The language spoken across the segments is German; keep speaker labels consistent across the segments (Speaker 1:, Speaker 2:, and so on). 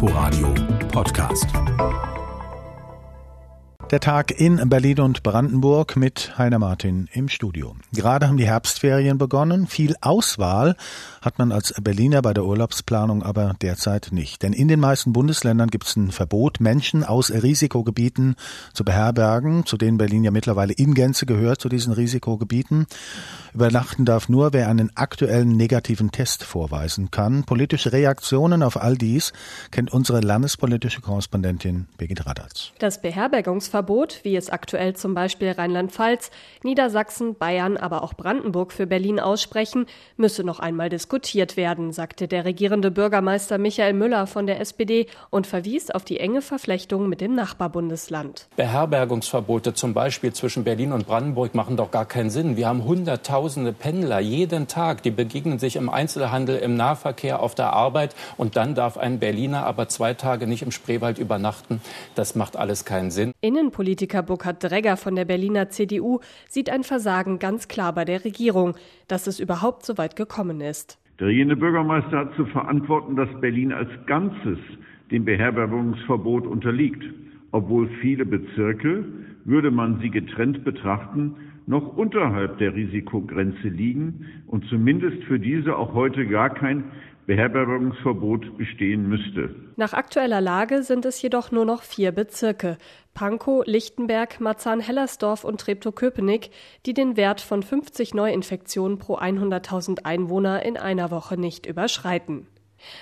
Speaker 1: Inforadio Podcast.
Speaker 2: Der Tag in Berlin und Brandenburg mit Heiner Martin im Studio. Gerade haben die Herbstferien begonnen. Viel Auswahl hat man als Berliner bei der Urlaubsplanung aber derzeit nicht. Denn in den meisten Bundesländern gibt es ein Verbot, Menschen aus Risikogebieten zu beherbergen, zu denen Berlin ja mittlerweile in Gänze gehört, zu diesen Risikogebieten. Übernachten darf nur, wer einen aktuellen negativen Test vorweisen kann. Politische Reaktionen auf all dies kennt unsere landespolitische Korrespondentin Birgit Radatz.
Speaker 3: Das Beherbergungsverbot, wie es aktuell zum Beispiel Rheinland-Pfalz, Niedersachsen, Bayern, aber auch Brandenburg für Berlin aussprechen, müsse noch einmal diskutiert werden, sagte der regierende Bürgermeister Michael Müller von der SPD und verwies auf die enge Verflechtung mit dem Nachbarbundesland.
Speaker 4: Beherbergungsverbote zum Beispiel zwischen Berlin und Brandenburg machen doch gar keinen Sinn. Wir haben 100.000 Tausende Pendler jeden Tag, die begegnen sich im Einzelhandel, im Nahverkehr, auf der Arbeit und dann darf ein Berliner aber zwei Tage nicht im Spreewald übernachten. Das macht alles keinen Sinn.
Speaker 3: Innenpolitiker Burkhard Dregger von der Berliner CDU sieht ein Versagen ganz klar bei der Regierung, dass es überhaupt so weit gekommen ist.
Speaker 5: Der regierende Bürgermeister hat zu verantworten, dass Berlin als Ganzes dem Beherbergungsverbot unterliegt. Obwohl viele Bezirke, würde man sie getrennt betrachten, noch unterhalb der Risikogrenze liegen und zumindest für diese auch heute gar kein Beherbergungsverbot bestehen müsste.
Speaker 3: Nach aktueller Lage sind es jedoch nur noch vier Bezirke Pankow, Lichtenberg, Marzahn-Hellersdorf und Treptow-Köpenick, die den Wert von 50 Neuinfektionen pro 100.000 Einwohner in einer Woche nicht überschreiten.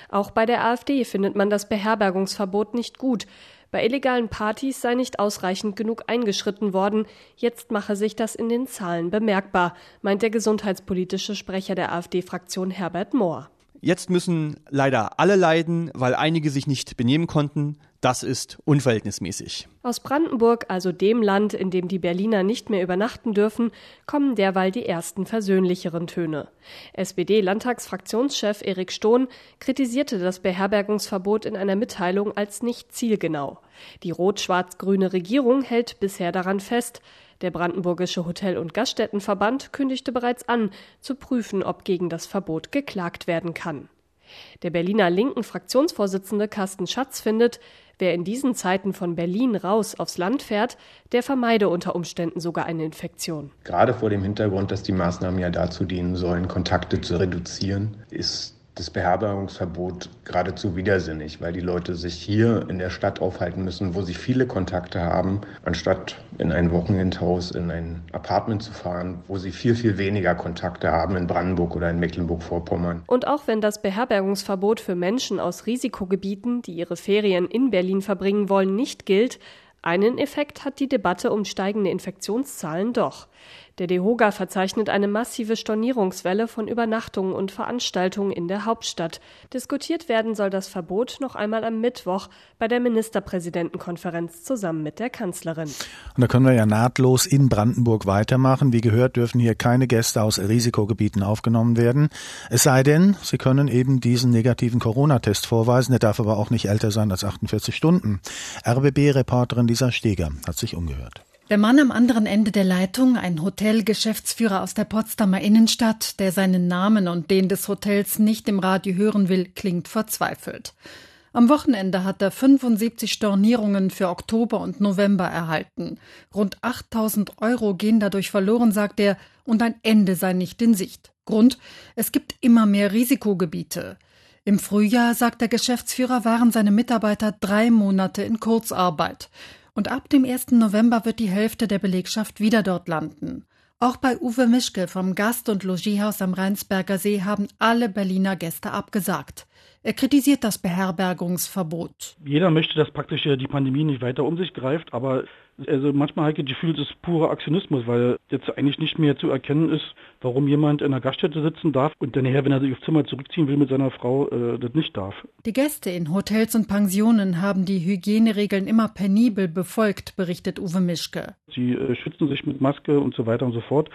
Speaker 3: Auch bei der AfD findet man das Beherbergungsverbot nicht gut. Bei illegalen Partys sei nicht ausreichend genug eingeschritten worden. Jetzt mache sich das in den Zahlen bemerkbar, meint der gesundheitspolitische Sprecher der AfD-Fraktion Herbert Mohr.
Speaker 6: Jetzt müssen leider alle leiden, weil einige sich nicht benehmen konnten. Das ist unverhältnismäßig.
Speaker 3: Aus Brandenburg, also dem Land, in dem die Berliner nicht mehr übernachten dürfen, kommen derweil die ersten versöhnlicheren Töne. SPD-Landtagsfraktionschef Erik Stohn kritisierte das Beherbergungsverbot in einer Mitteilung als nicht zielgenau. Die rot-schwarz-grüne Regierung hält bisher daran fest. Der Brandenburgische Hotel- und Gaststättenverband kündigte bereits an, zu prüfen, ob gegen das Verbot geklagt werden kann. Der Berliner linken Fraktionsvorsitzende Carsten Schatz findet, wer in diesen Zeiten von Berlin raus aufs Land fährt, der vermeide unter Umständen sogar eine Infektion.
Speaker 7: Gerade vor dem Hintergrund, dass die Maßnahmen ja dazu dienen sollen, Kontakte zu reduzieren, ist das Beherbergungsverbot geradezu widersinnig, weil die Leute sich hier in der Stadt aufhalten müssen, wo sie viele Kontakte haben, anstatt in ein Wochenendhaus, in ein Apartment zu fahren, wo sie viel, viel weniger Kontakte haben in Brandenburg oder in Mecklenburg-Vorpommern.
Speaker 3: Und auch wenn das Beherbergungsverbot für Menschen aus Risikogebieten, die ihre Ferien in Berlin verbringen wollen, nicht gilt, einen Effekt hat die Debatte um steigende Infektionszahlen doch. Der DEHOGA verzeichnet eine massive Stornierungswelle von Übernachtungen und Veranstaltungen in der Hauptstadt. Diskutiert werden soll das Verbot noch einmal am Mittwoch bei der Ministerpräsidentenkonferenz zusammen mit der Kanzlerin.
Speaker 2: Und da können wir ja nahtlos in Brandenburg weitermachen. Wie gehört, dürfen hier keine Gäste aus Risikogebieten aufgenommen werden. Es sei denn, sie können eben diesen negativen Corona-Test vorweisen. Der darf aber auch nicht älter sein als 48 Stunden. RBB-Reporterin Lisa Steger hat sich umgehört.
Speaker 8: Der Mann am anderen Ende der Leitung, ein Hotelgeschäftsführer aus der Potsdamer Innenstadt, der seinen Namen und den des Hotels nicht im Radio hören will, klingt verzweifelt. Am Wochenende hat er 75 Stornierungen für Oktober und November erhalten. Rund 8000 Euro gehen dadurch verloren, sagt er, und ein Ende sei nicht in Sicht. Grund, es gibt immer mehr Risikogebiete. Im Frühjahr, sagt der Geschäftsführer, waren seine Mitarbeiter drei Monate in Kurzarbeit. Und ab dem 1. November wird die Hälfte der Belegschaft wieder dort landen. Auch bei Uwe Mischke vom Gast- und Logiehaus am Rheinsberger See haben alle Berliner Gäste abgesagt. Er kritisiert das Beherbergungsverbot.
Speaker 9: Jeder möchte, dass praktisch die Pandemie nicht weiter um sich greift, aber also manchmal habe ich das Gefühl, das ist purer Aktionismus, weil jetzt eigentlich nicht mehr zu erkennen ist, warum jemand in einer Gaststätte sitzen darf und dann nachher, wenn er sich aufs Zimmer zurückziehen will mit seiner Frau, äh, das nicht darf.
Speaker 8: Die Gäste in Hotels und Pensionen haben die Hygieneregeln immer penibel befolgt, berichtet Uwe Mischke.
Speaker 9: Sie äh, schützen sich mit Maske und so weiter und so fort.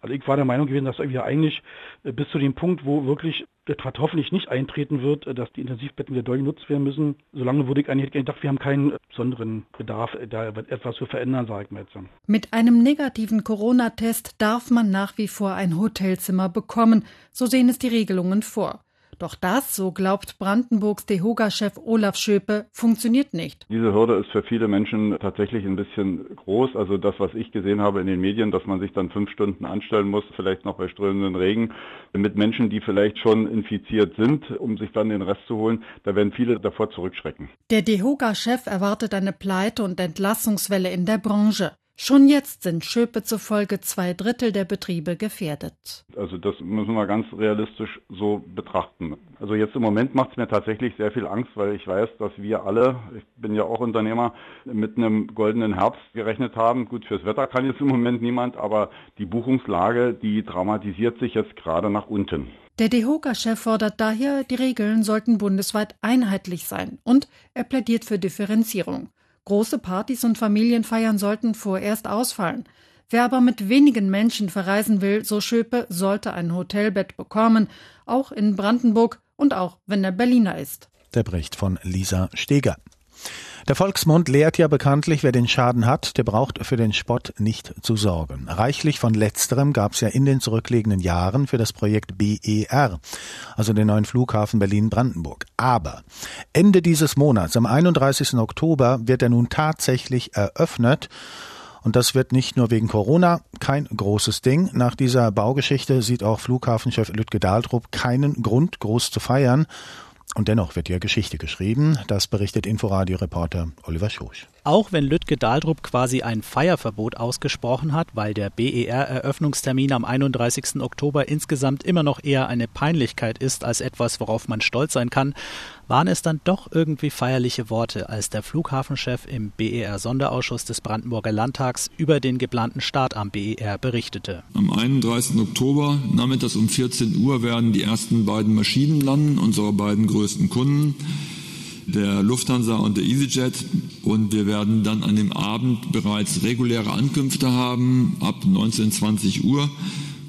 Speaker 9: Also ich war der Meinung gewesen, dass wir eigentlich äh, bis zu dem Punkt, wo wirklich etwas hoffentlich nicht eintreten wird, äh, dass die Intensivbetten wieder doll genutzt werden müssen. Solange würde ich eigentlich gedacht, wir haben keinen besonderen Bedarf, äh, da etwas zu verändern, sage ich mir jetzt.
Speaker 8: Mit einem negativen Corona-Test darf man nach wie vor ein Hotelzimmer bekommen. So sehen es die Regelungen vor. Doch das, so glaubt Brandenburgs DEHOGA-Chef Olaf Schöpe, funktioniert nicht.
Speaker 10: Diese Hürde ist für viele Menschen tatsächlich ein bisschen groß. Also das, was ich gesehen habe in den Medien, dass man sich dann fünf Stunden anstellen muss, vielleicht noch bei strömenden Regen, mit Menschen, die vielleicht schon infiziert sind, um sich dann den Rest zu holen, da werden viele davor zurückschrecken.
Speaker 8: Der DEHOGA-Chef erwartet eine Pleite- und Entlassungswelle in der Branche. Schon jetzt sind Schöpe zufolge zwei Drittel der Betriebe gefährdet.
Speaker 10: Also das müssen wir ganz realistisch so betrachten. Also jetzt im Moment macht es mir tatsächlich sehr viel Angst, weil ich weiß, dass wir alle, ich bin ja auch Unternehmer, mit einem goldenen Herbst gerechnet haben. Gut, fürs Wetter kann jetzt im Moment niemand, aber die Buchungslage, die dramatisiert sich jetzt gerade nach unten.
Speaker 8: Der DEHOGA-Chef fordert daher, die Regeln sollten bundesweit einheitlich sein und er plädiert für Differenzierung. Große Partys und Familienfeiern sollten vorerst ausfallen. Wer aber mit wenigen Menschen verreisen will, so Schöpe, sollte ein Hotelbett bekommen, auch in Brandenburg und auch wenn er Berliner ist.
Speaker 2: Der Bericht von Lisa Steger. Der Volksmund lehrt ja bekanntlich, wer den Schaden hat, der braucht für den Spott nicht zu sorgen. Reichlich von letzterem gab es ja in den zurückliegenden Jahren für das Projekt BER, also den neuen Flughafen Berlin-Brandenburg. Aber Ende dieses Monats, am 31. Oktober, wird er nun tatsächlich eröffnet. Und das wird nicht nur wegen Corona kein großes Ding. Nach dieser Baugeschichte sieht auch Flughafenchef Lütke Dahltrup keinen Grund, groß zu feiern. Und dennoch wird ja Geschichte geschrieben. Das berichtet Inforadio-Reporter Oliver Schosch.
Speaker 11: Auch wenn Lütke Dahldrup quasi ein Feierverbot ausgesprochen hat, weil der BER-Eröffnungstermin am 31. Oktober insgesamt immer noch eher eine Peinlichkeit ist als etwas, worauf man stolz sein kann, waren es dann doch irgendwie feierliche Worte, als der Flughafenchef im BER-Sonderausschuss des Brandenburger Landtags über den geplanten Start am BER berichtete.
Speaker 12: Am 31. Oktober, nachmittags um 14 Uhr, werden die ersten beiden Maschinen landen, unsere beiden größten Kunden der Lufthansa und der EasyJet. Und wir werden dann an dem Abend bereits reguläre Ankünfte haben, ab 19, 20 Uhr.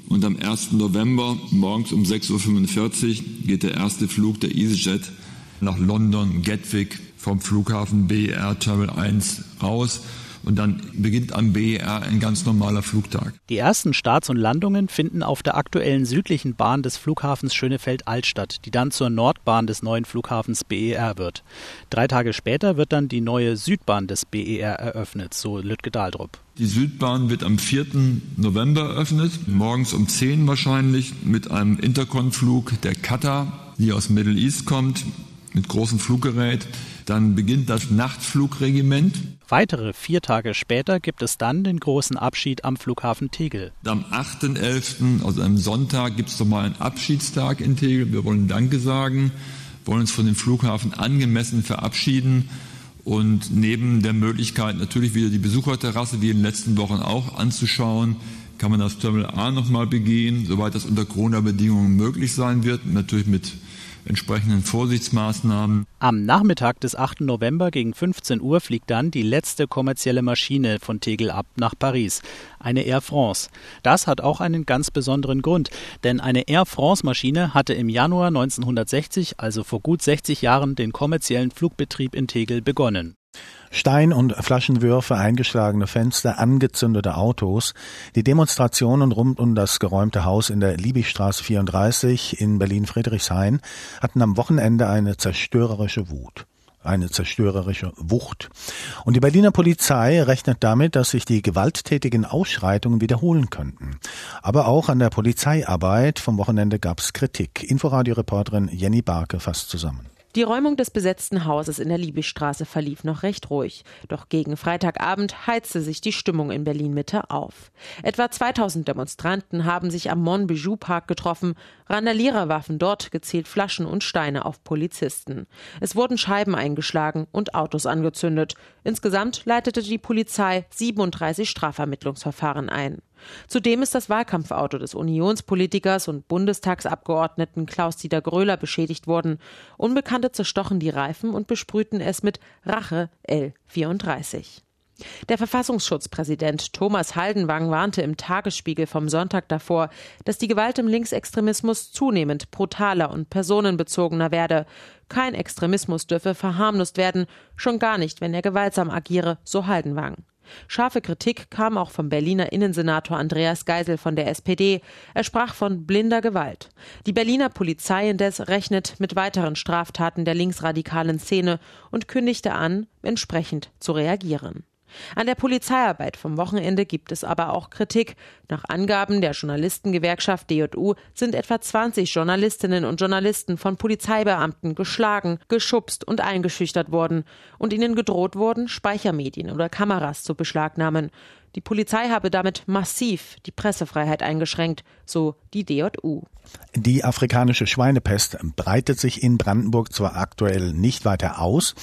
Speaker 12: Und am 1. November morgens um 6.45 Uhr geht der erste Flug der EasyJet nach London Gatwick vom Flughafen BR Terminal 1 raus und dann beginnt am BER ein ganz normaler Flugtag.
Speaker 11: Die ersten Starts und Landungen finden auf der aktuellen südlichen Bahn des Flughafens Schönefeld-Alt statt, die dann zur Nordbahn des neuen Flughafens BER wird. Drei Tage später wird dann die neue Südbahn des BER eröffnet, so Lütke Dahldrup.
Speaker 12: Die Südbahn wird am 4. November eröffnet, morgens um 10 wahrscheinlich, mit einem Interkonflug der Qatar, die aus Middle East kommt, mit großem Fluggerät. Dann beginnt das Nachtflugregiment.
Speaker 11: Weitere vier Tage später gibt es dann den großen Abschied am Flughafen Tegel.
Speaker 12: Am 8.11., also am Sonntag, gibt es nochmal einen Abschiedstag in Tegel. Wir wollen Danke sagen, wollen uns von dem Flughafen angemessen verabschieden und neben der Möglichkeit natürlich wieder die Besucherterrasse wie in den letzten Wochen auch anzuschauen, kann man das Terminal A nochmal begehen, soweit das unter Corona-Bedingungen möglich sein wird, natürlich mit entsprechenden Vorsichtsmaßnahmen.
Speaker 11: Am Nachmittag des 8. November gegen 15 Uhr fliegt dann die letzte kommerzielle Maschine von Tegel ab nach Paris, eine Air France. Das hat auch einen ganz besonderen Grund, denn eine Air France Maschine hatte im Januar 1960, also vor gut 60 Jahren, den kommerziellen Flugbetrieb in Tegel begonnen.
Speaker 2: Stein- und Flaschenwürfe, eingeschlagene Fenster, angezündete Autos. Die Demonstrationen rund um das geräumte Haus in der Liebigstraße 34 in Berlin-Friedrichshain hatten am Wochenende eine zerstörerische Wut eine zerstörerische Wucht. Und die Berliner Polizei rechnet damit, dass sich die gewalttätigen Ausschreitungen wiederholen könnten. Aber auch an der Polizeiarbeit vom Wochenende gab es Kritik. Inforadio-Reporterin Jenny Barke fasst zusammen.
Speaker 13: Die Räumung des besetzten Hauses in der Liebigstraße verlief noch recht ruhig. Doch gegen Freitagabend heizte sich die Stimmung in Berlin-Mitte auf. Etwa 2000 Demonstranten haben sich am Monbijou-Park getroffen. Randalierer warfen dort gezielt Flaschen und Steine auf Polizisten. Es wurden Scheiben eingeschlagen und Autos angezündet. Insgesamt leitete die Polizei 37 Strafvermittlungsverfahren ein. Zudem ist das Wahlkampfauto des Unionspolitikers und Bundestagsabgeordneten Klaus-Dieter Gröler beschädigt worden. Unbekannte zerstochen die Reifen und besprühten es mit Rache L34. Der Verfassungsschutzpräsident Thomas Haldenwang warnte im Tagesspiegel vom Sonntag davor, dass die Gewalt im Linksextremismus zunehmend brutaler und personenbezogener werde. Kein Extremismus dürfe verharmlost werden, schon gar nicht, wenn er gewaltsam agiere, so Haldenwang. Scharfe Kritik kam auch vom Berliner Innensenator Andreas Geisel von der SPD. Er sprach von blinder Gewalt. Die Berliner Polizei indes rechnet mit weiteren Straftaten der linksradikalen Szene und kündigte an, entsprechend zu reagieren. An der Polizeiarbeit vom Wochenende gibt es aber auch Kritik. Nach Angaben der Journalistengewerkschaft DJU sind etwa 20 Journalistinnen und Journalisten von Polizeibeamten geschlagen, geschubst und eingeschüchtert worden und ihnen gedroht wurden, Speichermedien oder Kameras zu beschlagnahmen. Die Polizei habe damit massiv die Pressefreiheit eingeschränkt, so die DJU.
Speaker 2: Die afrikanische Schweinepest breitet sich in Brandenburg zwar aktuell nicht weiter aus,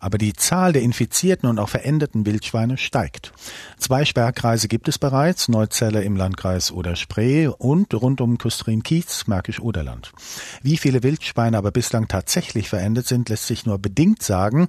Speaker 2: aber die Zahl der infizierten und auch verendeten Wildschweine steigt. Zwei Sperrkreise gibt es bereits, Neuzelle im Landkreis Oder-Spree und rund um Küstrin-Kiez, Märkisch-Oderland. Wie viele Wildschweine aber bislang tatsächlich verendet sind, lässt sich nur bedingt sagen.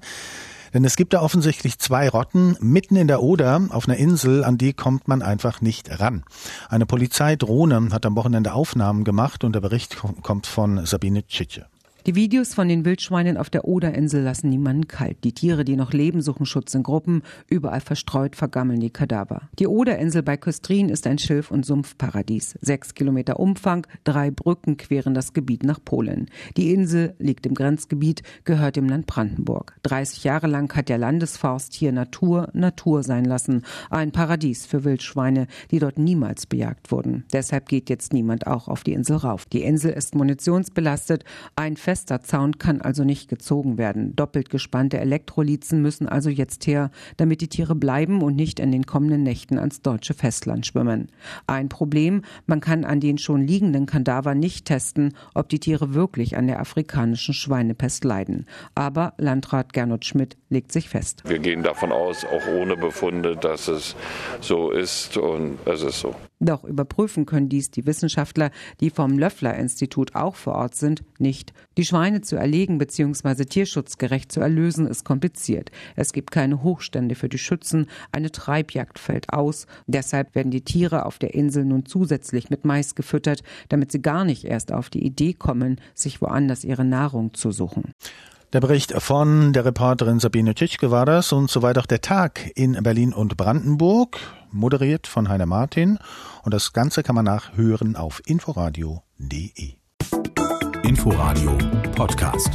Speaker 2: Denn es gibt da offensichtlich zwei Rotten mitten in der Oder auf einer Insel, an die kommt man einfach nicht ran. Eine Polizeidrohne hat am Wochenende Aufnahmen gemacht und der Bericht kommt von Sabine Tschitsche.
Speaker 14: Die Videos von den Wildschweinen auf der Oderinsel lassen niemanden kalt. Die Tiere, die noch leben, suchen Schutz in Gruppen. Überall verstreut vergammeln die Kadaver. Die Oderinsel bei Köstrin ist ein Schilf- und Sumpfparadies. Sechs Kilometer Umfang, drei Brücken queren das Gebiet nach Polen. Die Insel liegt im Grenzgebiet, gehört dem Land Brandenburg. 30 Jahre lang hat der Landesforst hier Natur, Natur sein lassen. Ein Paradies für Wildschweine, die dort niemals bejagt wurden. Deshalb geht jetzt niemand auch auf die Insel rauf. Die Insel ist munitionsbelastet. Ein fester Zaun kann also nicht gezogen werden. Doppelt gespannte Elektrolizen müssen also jetzt her, damit die Tiere bleiben und nicht in den kommenden Nächten ans deutsche Festland schwimmen. Ein Problem, man kann an den schon liegenden Kadavern nicht testen, ob die Tiere wirklich an der afrikanischen Schweinepest leiden. Aber Landrat Gernot Schmidt legt sich fest.
Speaker 15: Wir gehen davon aus, auch ohne Befunde, dass es so ist und es ist so.
Speaker 14: Doch überprüfen können dies die Wissenschaftler, die vom Löffler-Institut auch vor Ort sind, nicht. Die Schweine zu erlegen bzw. tierschutzgerecht zu erlösen, ist kompliziert. Es gibt keine Hochstände für die Schützen, eine Treibjagd fällt aus. Deshalb werden die Tiere auf der Insel nun zusätzlich mit Mais gefüttert, damit sie gar nicht erst auf die Idee kommen, sich woanders ihre Nahrung zu suchen.
Speaker 2: Der Bericht von der Reporterin Sabine Tschitschke war das und soweit auch der Tag in Berlin und Brandenburg, moderiert von Heiner Martin. Und das Ganze kann man nachhören auf inforadio.de.
Speaker 1: Inforadio Podcast.